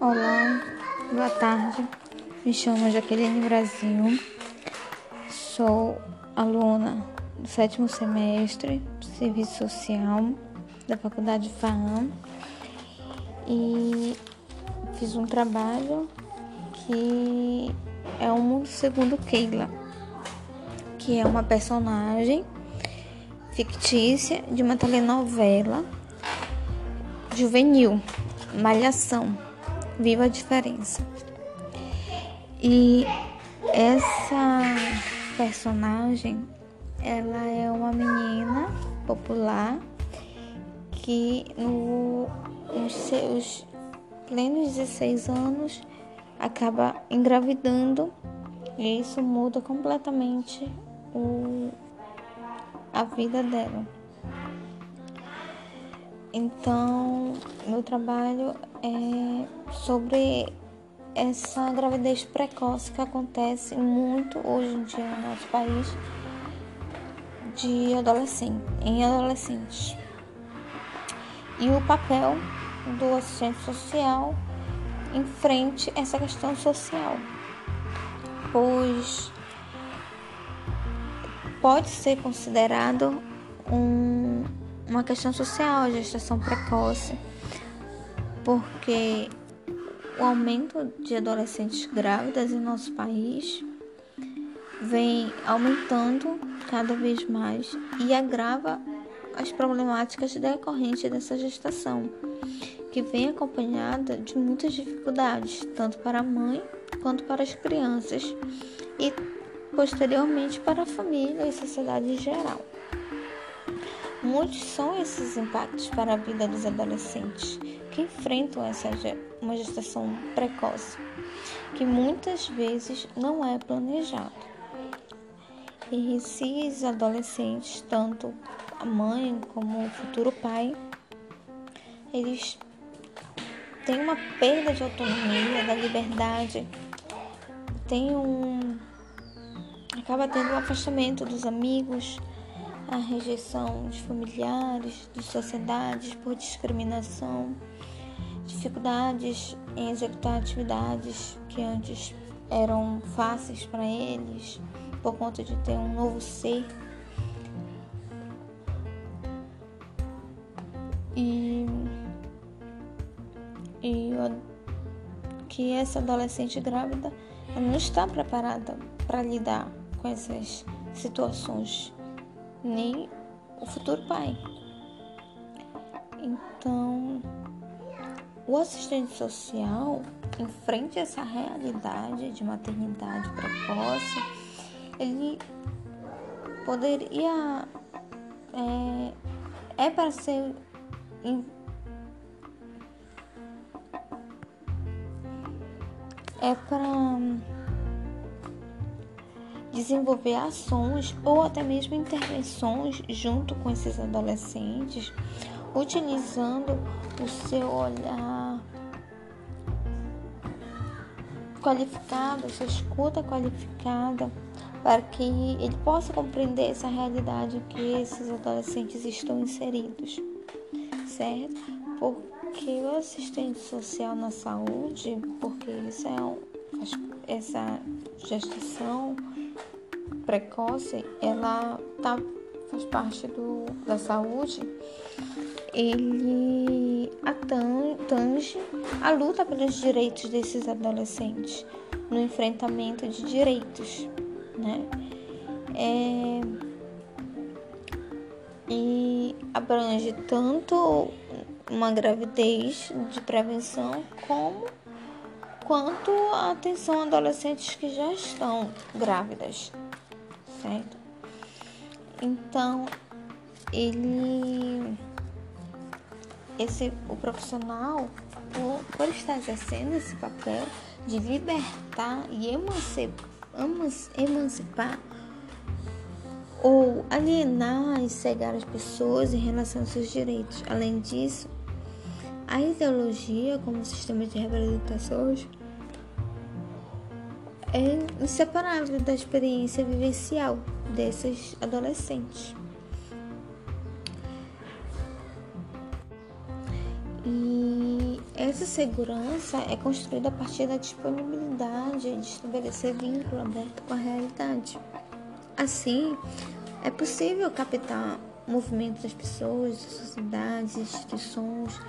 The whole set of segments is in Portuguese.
Olá, boa tarde. Me chamo Jaqueline Brasil. Sou aluna do sétimo semestre do Serviço Social da Faculdade FAAM e fiz um trabalho que é o Mundo Segundo Keila, que é uma personagem fictícia de uma telenovela juvenil, Malhação, Viva a Diferença. E essa personagem, ela é uma menina popular que no, nos seus plenos 16 anos acaba engravidando e isso muda completamente o, a vida dela. Então, meu trabalho é sobre essa gravidez precoce que acontece muito hoje em dia no nosso país de adolescente, em adolescentes. E o papel do assistente social em frente a essa questão social, pois pode ser considerado um, uma questão social a gestação precoce, porque o aumento de adolescentes grávidas em nosso país vem aumentando cada vez mais e agrava as problemáticas decorrentes dessa gestação que vem acompanhada de muitas dificuldades, tanto para a mãe quanto para as crianças e posteriormente para a família e sociedade em geral. Muitos são esses impactos para a vida dos adolescentes que enfrentam essa uma gestação precoce, que muitas vezes não é planejado. E esses adolescentes, tanto a mãe como o futuro pai, eles tem uma perda de autonomia, da liberdade, tem um. Acaba tendo um afastamento dos amigos, a rejeição de familiares, de sociedades por discriminação, dificuldades em executar atividades que antes eram fáceis para eles por conta de ter um novo ser. E e que essa adolescente grávida não está preparada para lidar com essas situações, nem o futuro pai. Então, o assistente social, em frente a essa realidade de maternidade precoce, ele poderia. É, é para ser é para desenvolver ações ou até mesmo intervenções junto com esses adolescentes, utilizando o seu olhar qualificado, sua escuta qualificada, para que ele possa compreender essa realidade que esses adolescentes estão inseridos, certo? Por que o assistente social na saúde, porque isso é um, essa gestação precoce, ela tá, faz parte do, da saúde, ele atange a luta pelos direitos desses adolescentes, no enfrentamento de direitos, né? É, e abrange tanto uma gravidez de prevenção, como quanto a atenção a adolescentes que já estão grávidas, certo? Então, ele esse o profissional por, por estar exercendo esse papel de libertar e emancipar, emancipar ou alienar e cegar as pessoas em relação aos seus direitos. Além disso, a ideologia como sistema de representação é inseparável da experiência vivencial dessas adolescentes. E essa segurança é construída a partir da disponibilidade de estabelecer vínculo aberto com a realidade. Assim, é possível captar movimentos das pessoas, das sociedades, instituições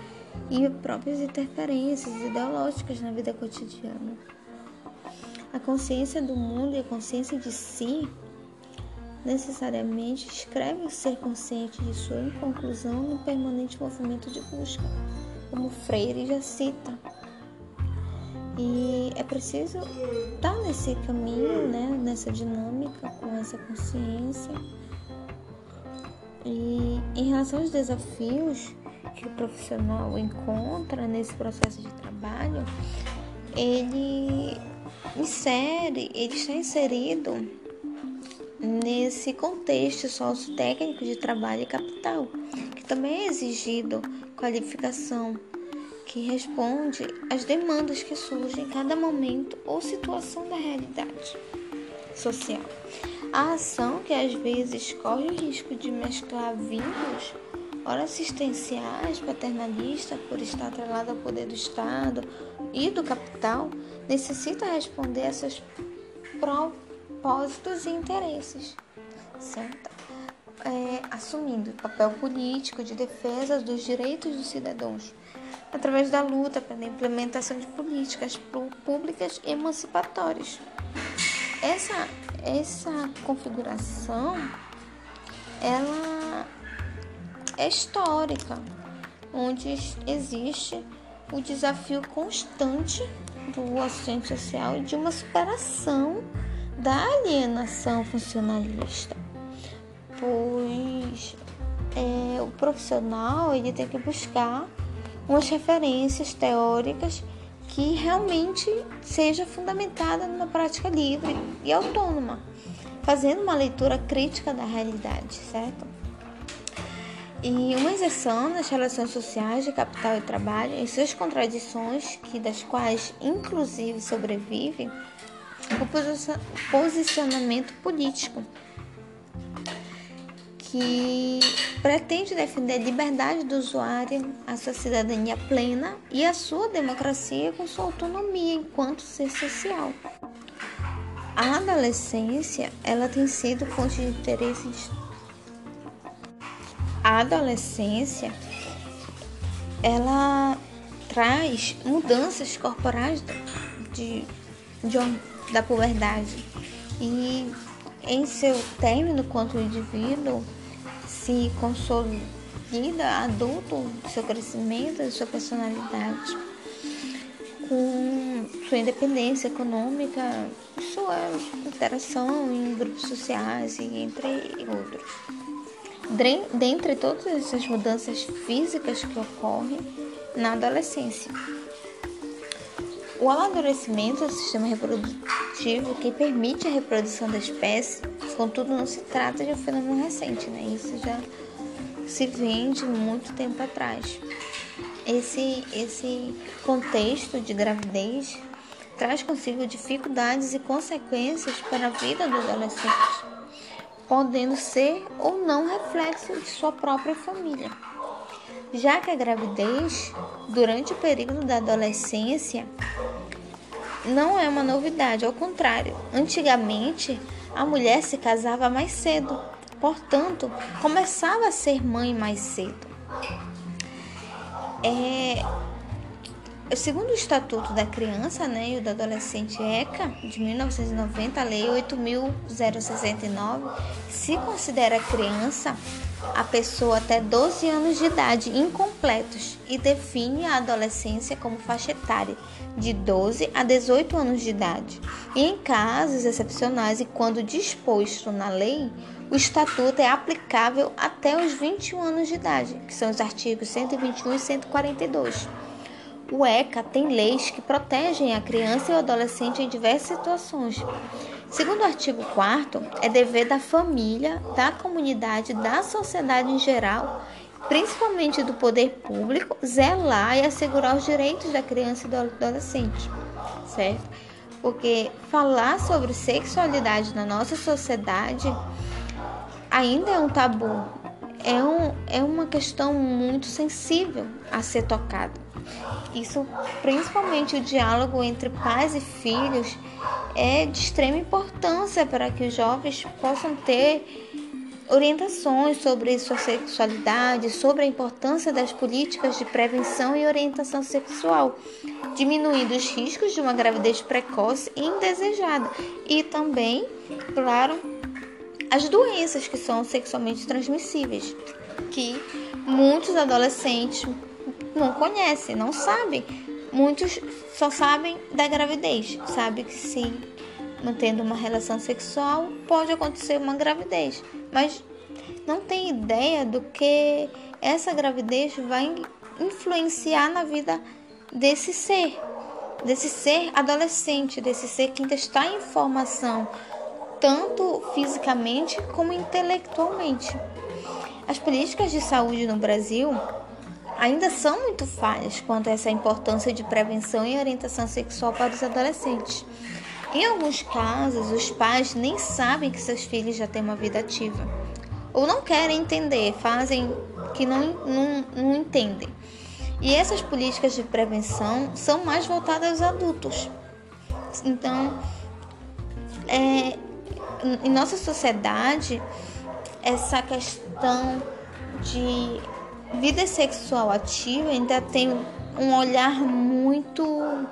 e próprias interferências ideológicas na vida cotidiana. A consciência do mundo e a consciência de si necessariamente escreve o ser consciente de sua inconclusão no permanente movimento de busca, como Freire já cita. E é preciso estar nesse caminho, né, nessa dinâmica, com essa consciência. E em relação aos desafios que o profissional encontra nesse processo de trabalho, ele insere, ele está inserido nesse contexto sociotécnico de trabalho e capital, que também é exigido qualificação que responde às demandas que surgem em cada momento ou situação da realidade social. A ação que às vezes corre o risco de mesclar vínculos, ora assistenciais, paternalistas, por estar atrelado ao poder do Estado e do capital, necessita responder a seus propósitos e interesses, certo? É, assumindo o papel político de defesa dos direitos dos cidadãos, através da luta pela implementação de políticas públicas emancipatórias. Essa, essa configuração ela histórica, onde existe o desafio constante do assistente social e de uma superação da alienação funcionalista, pois é, o profissional ele tem que buscar umas referências teóricas que realmente seja fundamentada numa prática livre e autônoma, fazendo uma leitura crítica da realidade, certo? E uma exceção nas relações sociais de capital e trabalho, em suas contradições, que das quais inclusive sobrevive, o posicionamento político, que pretende defender a liberdade do usuário, a sua cidadania plena e a sua democracia com sua autonomia enquanto ser social. A adolescência, ela tem sido fonte de interesse de a adolescência ela traz mudanças corporais de, de, da puberdade. E em seu término quanto indivíduo se consolida adulto seu crescimento sua personalidade com sua independência econômica sua interação em grupos sociais e entre outros dentre todas essas mudanças físicas que ocorrem na adolescência. O amadurecimento é o sistema reprodutivo que permite a reprodução da espécie, contudo, não se trata de um fenômeno recente, né? Isso já se vem de muito tempo atrás. Esse, esse contexto de gravidez traz consigo dificuldades e consequências para a vida do adolescente podendo ser ou não reflexo de sua própria família. Já que a gravidez, durante o período da adolescência, não é uma novidade, ao contrário, antigamente a mulher se casava mais cedo, portanto, começava a ser mãe mais cedo. É, Segundo o Estatuto da Criança né, e do Adolescente ECA, de 1990, a Lei 8.069, se considera criança a pessoa até 12 anos de idade incompletos e define a adolescência como faixa etária de 12 a 18 anos de idade. E em casos excepcionais e quando disposto na lei, o estatuto é aplicável até os 21 anos de idade, que são os artigos 121 e 142. O ECA tem leis que protegem a criança e o adolescente em diversas situações. Segundo o artigo 4 é dever da família, da comunidade, da sociedade em geral, principalmente do poder público, zelar e assegurar os direitos da criança e do adolescente, certo? Porque falar sobre sexualidade na nossa sociedade ainda é um tabu, é, um, é uma questão muito sensível a ser tocada. Isso, principalmente o diálogo entre pais e filhos, é de extrema importância para que os jovens possam ter orientações sobre sua sexualidade, sobre a importância das políticas de prevenção e orientação sexual, diminuindo os riscos de uma gravidez precoce e indesejada e também, claro, as doenças que são sexualmente transmissíveis, que muitos adolescentes não conhecem, não sabem. Muitos só sabem da gravidez, sabe que se mantendo uma relação sexual pode acontecer uma gravidez, mas não tem ideia do que essa gravidez vai influenciar na vida desse ser, desse ser adolescente, desse ser que ainda está em formação, tanto fisicamente como intelectualmente. As políticas de saúde no Brasil ainda são muito falhas quanto a essa importância de prevenção e orientação sexual para os adolescentes. Em alguns casos, os pais nem sabem que seus filhos já têm uma vida ativa, ou não querem entender, fazem que não, não, não entendem. E essas políticas de prevenção são mais voltadas aos adultos. Então, é, em nossa sociedade, essa questão de vida sexual ativa ainda tem um olhar muito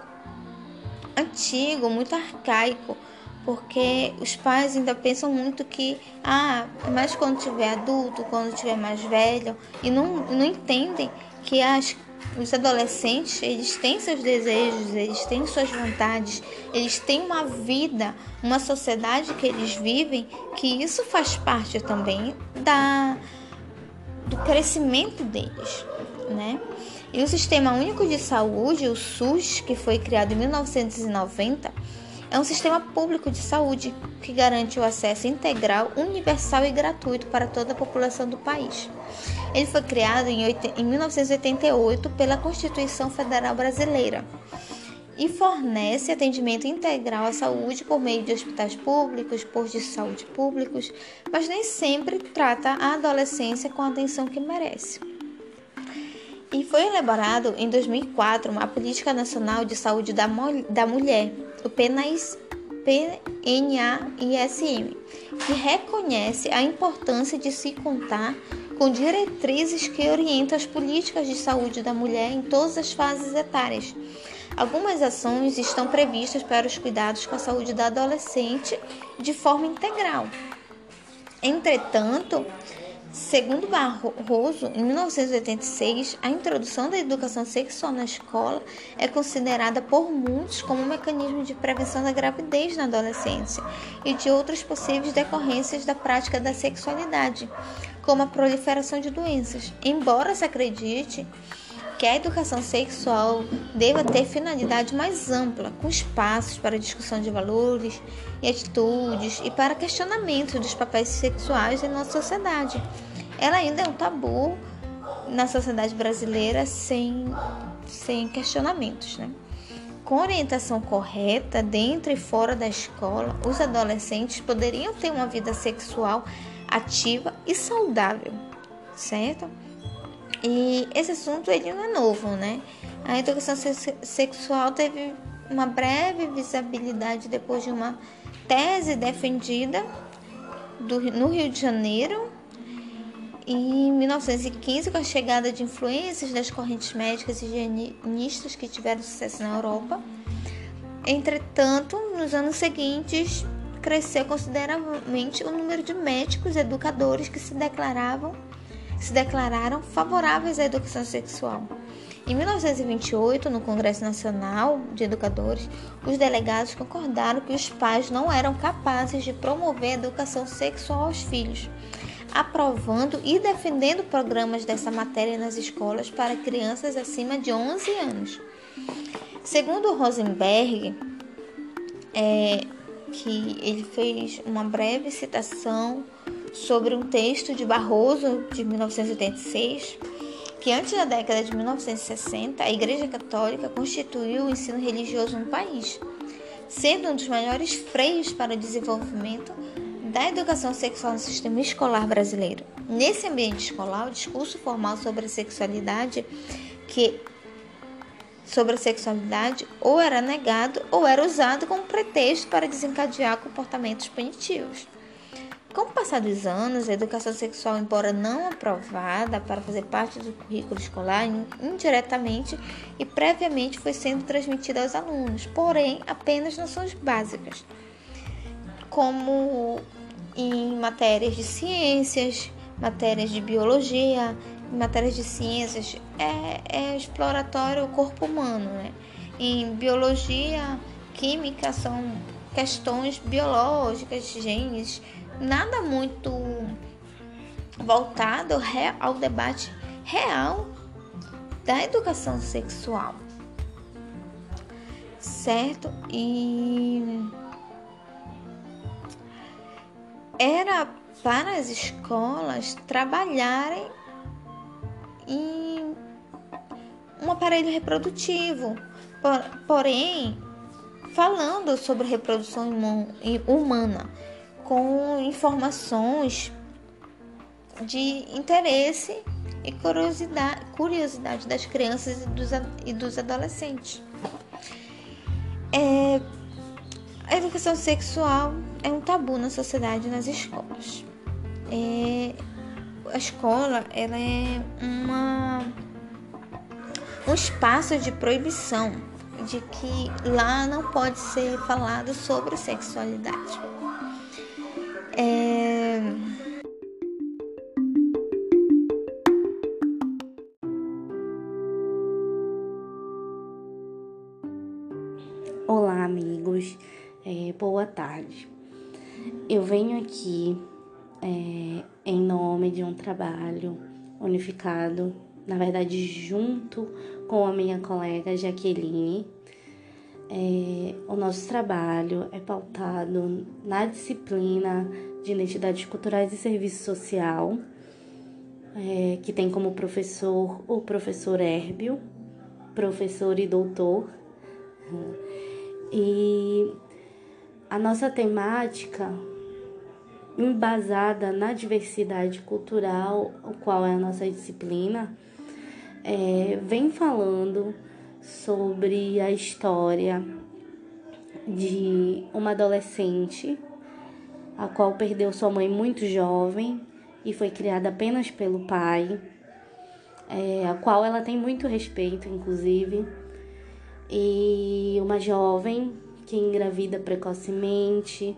antigo, muito arcaico, porque os pais ainda pensam muito que, ah, mas quando tiver adulto, quando tiver mais velho, e não, não entendem que as os adolescentes, eles têm seus desejos, eles têm suas vontades, eles têm uma vida, uma sociedade que eles vivem, que isso faz parte também da do crescimento deles, né? E o Sistema Único de Saúde, o SUS, que foi criado em 1990, é um sistema público de saúde que garante o acesso integral, universal e gratuito para toda a população do país. Ele foi criado em 1988 pela Constituição Federal Brasileira e fornece atendimento integral à saúde por meio de hospitais públicos, postos de saúde públicos, mas nem sempre trata a adolescência com a atenção que merece. E foi elaborado em 2004 uma Política Nacional de Saúde da, da Mulher, o PNAIS, PNAISM, que reconhece a importância de se contar com diretrizes que orientam as políticas de saúde da mulher em todas as fases etárias. Algumas ações estão previstas para os cuidados com a saúde da adolescente de forma integral. Entretanto, Segundo Barroso, em 1986, a introdução da educação sexual na escola é considerada por muitos como um mecanismo de prevenção da gravidez na adolescência e de outras possíveis decorrências da prática da sexualidade, como a proliferação de doenças. Embora se acredite que a educação sexual deva ter finalidade mais ampla, com espaços para discussão de valores e atitudes e para questionamento dos papéis sexuais em nossa sociedade. Ela ainda é um tabu na sociedade brasileira sem, sem questionamentos, né? Com orientação correta, dentro e fora da escola, os adolescentes poderiam ter uma vida sexual ativa e saudável, certo? E esse assunto ele não é novo, né? A educação sexual teve uma breve visibilidade depois de uma tese defendida do, no Rio de Janeiro em 1915, com a chegada de influências das correntes médicas e higienistas que tiveram sucesso na Europa. Entretanto, nos anos seguintes, cresceu consideravelmente o número de médicos e educadores que se declaravam se declararam favoráveis à educação sexual. Em 1928, no Congresso Nacional de Educadores, os delegados concordaram que os pais não eram capazes de promover a educação sexual aos filhos, aprovando e defendendo programas dessa matéria nas escolas para crianças acima de 11 anos. Segundo Rosenberg, é, que ele fez uma breve citação sobre um texto de Barroso de 1986, que antes da década de 1960 a Igreja Católica constituiu o ensino religioso no país, sendo um dos maiores freios para o desenvolvimento da educação sexual no sistema escolar brasileiro. Nesse ambiente escolar, o discurso formal sobre a sexualidade que sobre a sexualidade ou era negado ou era usado como pretexto para desencadear comportamentos punitivos. Com o passar dos anos, a educação sexual, embora não aprovada para fazer parte do currículo escolar, indiretamente e previamente foi sendo transmitida aos alunos, porém apenas noções básicas, como em matérias de ciências, matérias de biologia, matérias de ciências, é, é exploratório o corpo humano. Né? Em biologia, química, são questões biológicas, genes, nada muito voltado ao debate real da educação sexual. Certo? E era para as escolas trabalharem em um aparelho reprodutivo. Porém, falando sobre reprodução humana, com informações de interesse e curiosidade, curiosidade das crianças e dos, e dos adolescentes. É, a educação sexual é um tabu na sociedade e nas escolas. É, a escola ela é uma, um espaço de proibição de que lá não pode ser falado sobre sexualidade. É... trabalho unificado, na verdade, junto com a minha colega Jaqueline. É, o nosso trabalho é pautado na disciplina de Identidades Culturais e Serviço Social, é, que tem como professor o professor Herbio, professor e doutor. E a nossa temática embasada na diversidade cultural, o qual é a nossa disciplina, é, vem falando sobre a história de uma adolescente a qual perdeu sua mãe muito jovem e foi criada apenas pelo pai, é, a qual ela tem muito respeito, inclusive, e uma jovem que engravida precocemente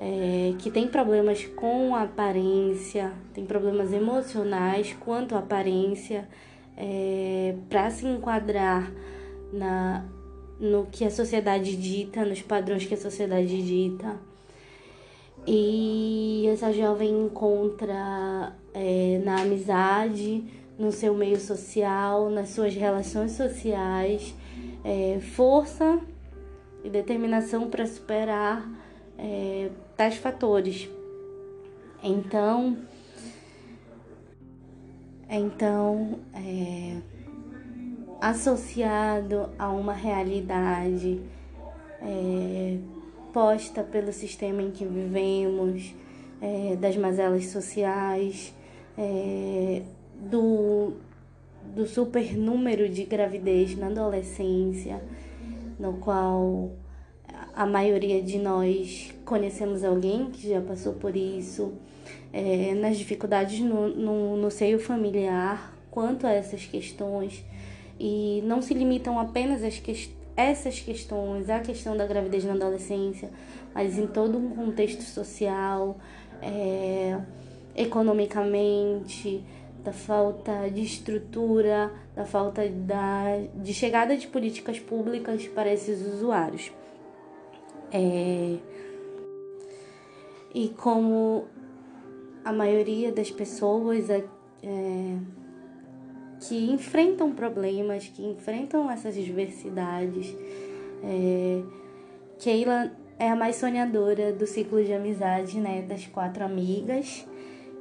é, que tem problemas com a aparência, tem problemas emocionais quanto à aparência, é, para se enquadrar na, no que a sociedade dita, nos padrões que a sociedade dita. E essa jovem encontra é, na amizade, no seu meio social, nas suas relações sociais, é, força e determinação para superar é, tais fatores. Então, então é, associado a uma realidade é, posta pelo sistema em que vivemos, é, das mazelas sociais, é, do, do super número de gravidez na adolescência, no qual a maioria de nós conhecemos alguém que já passou por isso, é, nas dificuldades no, no, no seio familiar quanto a essas questões, e não se limitam apenas às que, essas questões, a questão da gravidez na adolescência, mas em todo um contexto social, é, economicamente, da falta de estrutura, da falta da, de chegada de políticas públicas para esses usuários. É... E como a maioria das pessoas é, é, que enfrentam problemas, que enfrentam essas diversidades, é, Keila é a mais sonhadora do ciclo de amizade, né, das quatro amigas,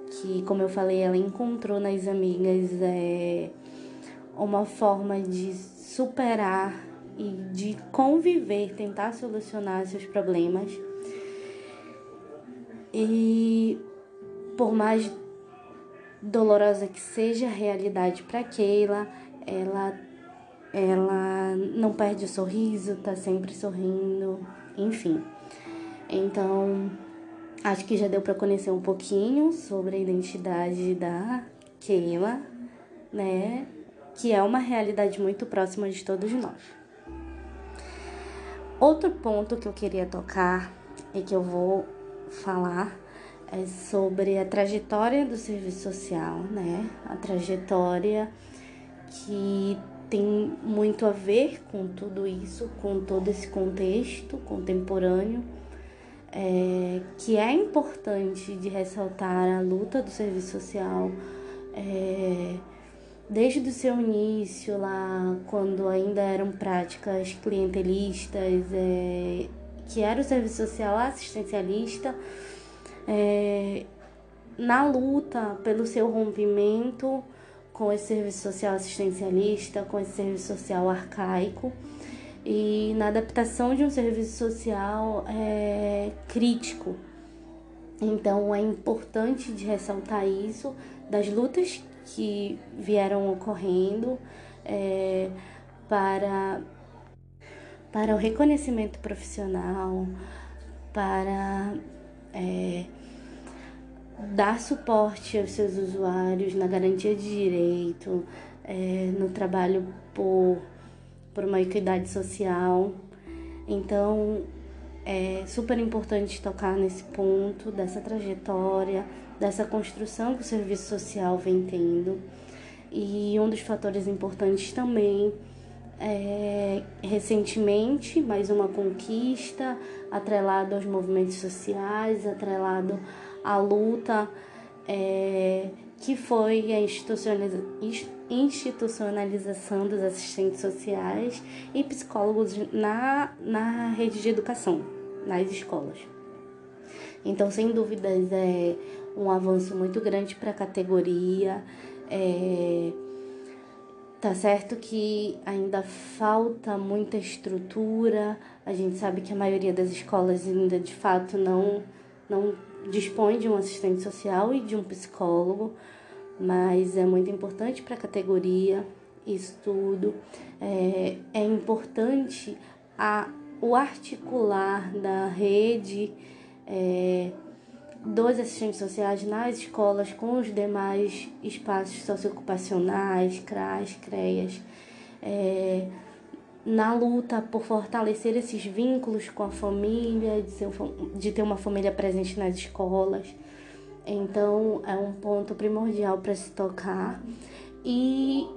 que, como eu falei, ela encontrou nas amigas é, uma forma de superar e de conviver, tentar solucionar seus problemas. E por mais dolorosa que seja a realidade para Keila, ela ela não perde o sorriso, tá sempre sorrindo, enfim. Então, acho que já deu para conhecer um pouquinho sobre a identidade da Keila, né? Que é uma realidade muito próxima de todos nós. Outro ponto que eu queria tocar e que eu vou falar é sobre a trajetória do serviço social, né? A trajetória que tem muito a ver com tudo isso, com todo esse contexto contemporâneo, é, que é importante de ressaltar a luta do serviço social é, desde o seu início lá, quando ainda eram práticas clientelistas, é, que era o serviço social assistencialista, é, na luta pelo seu rompimento com esse serviço social assistencialista, com esse serviço social arcaico e na adaptação de um serviço social é, crítico. Então é importante de ressaltar isso das lutas que vieram ocorrendo é, para, para o reconhecimento profissional, para é, dar suporte aos seus usuários na garantia de direito, é, no trabalho por, por uma equidade social. Então, é super importante tocar nesse ponto dessa trajetória, dessa construção que o serviço social vem tendo. E um dos fatores importantes também é, recentemente, mais uma conquista atrelado aos movimentos sociais, atrelado à luta é, que foi a institucionaliza institucionalização dos assistentes sociais e psicólogos na, na rede de educação, nas escolas. Então, sem dúvidas, é um avanço muito grande para a categoria. É, Tá certo que ainda falta muita estrutura, a gente sabe que a maioria das escolas ainda de fato não, não dispõe de um assistente social e de um psicólogo, mas é muito importante para a categoria isso tudo. É, é importante a, o articular da rede. É, dos assistentes sociais nas escolas com os demais espaços socioocupacionais, CRAS, CREAS, é, na luta por fortalecer esses vínculos com a família, de, ser, de ter uma família presente nas escolas. Então, é um ponto primordial para se tocar. E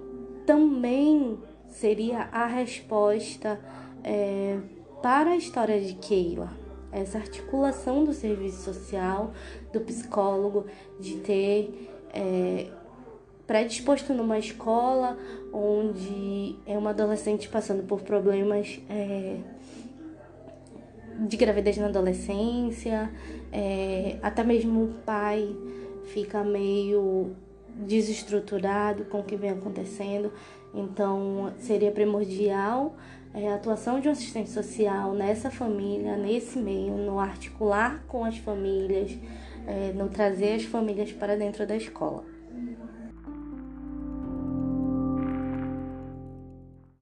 também seria a resposta é, para a história de Keila essa articulação do serviço social, do psicólogo, de ter é, predisposto numa escola onde é uma adolescente passando por problemas é, de gravidez na adolescência, é, até mesmo o pai fica meio desestruturado com o que vem acontecendo. Então, seria primordial é, a atuação de um assistente social nessa família, nesse meio, no articular com as famílias, é, no trazer as famílias para dentro da escola.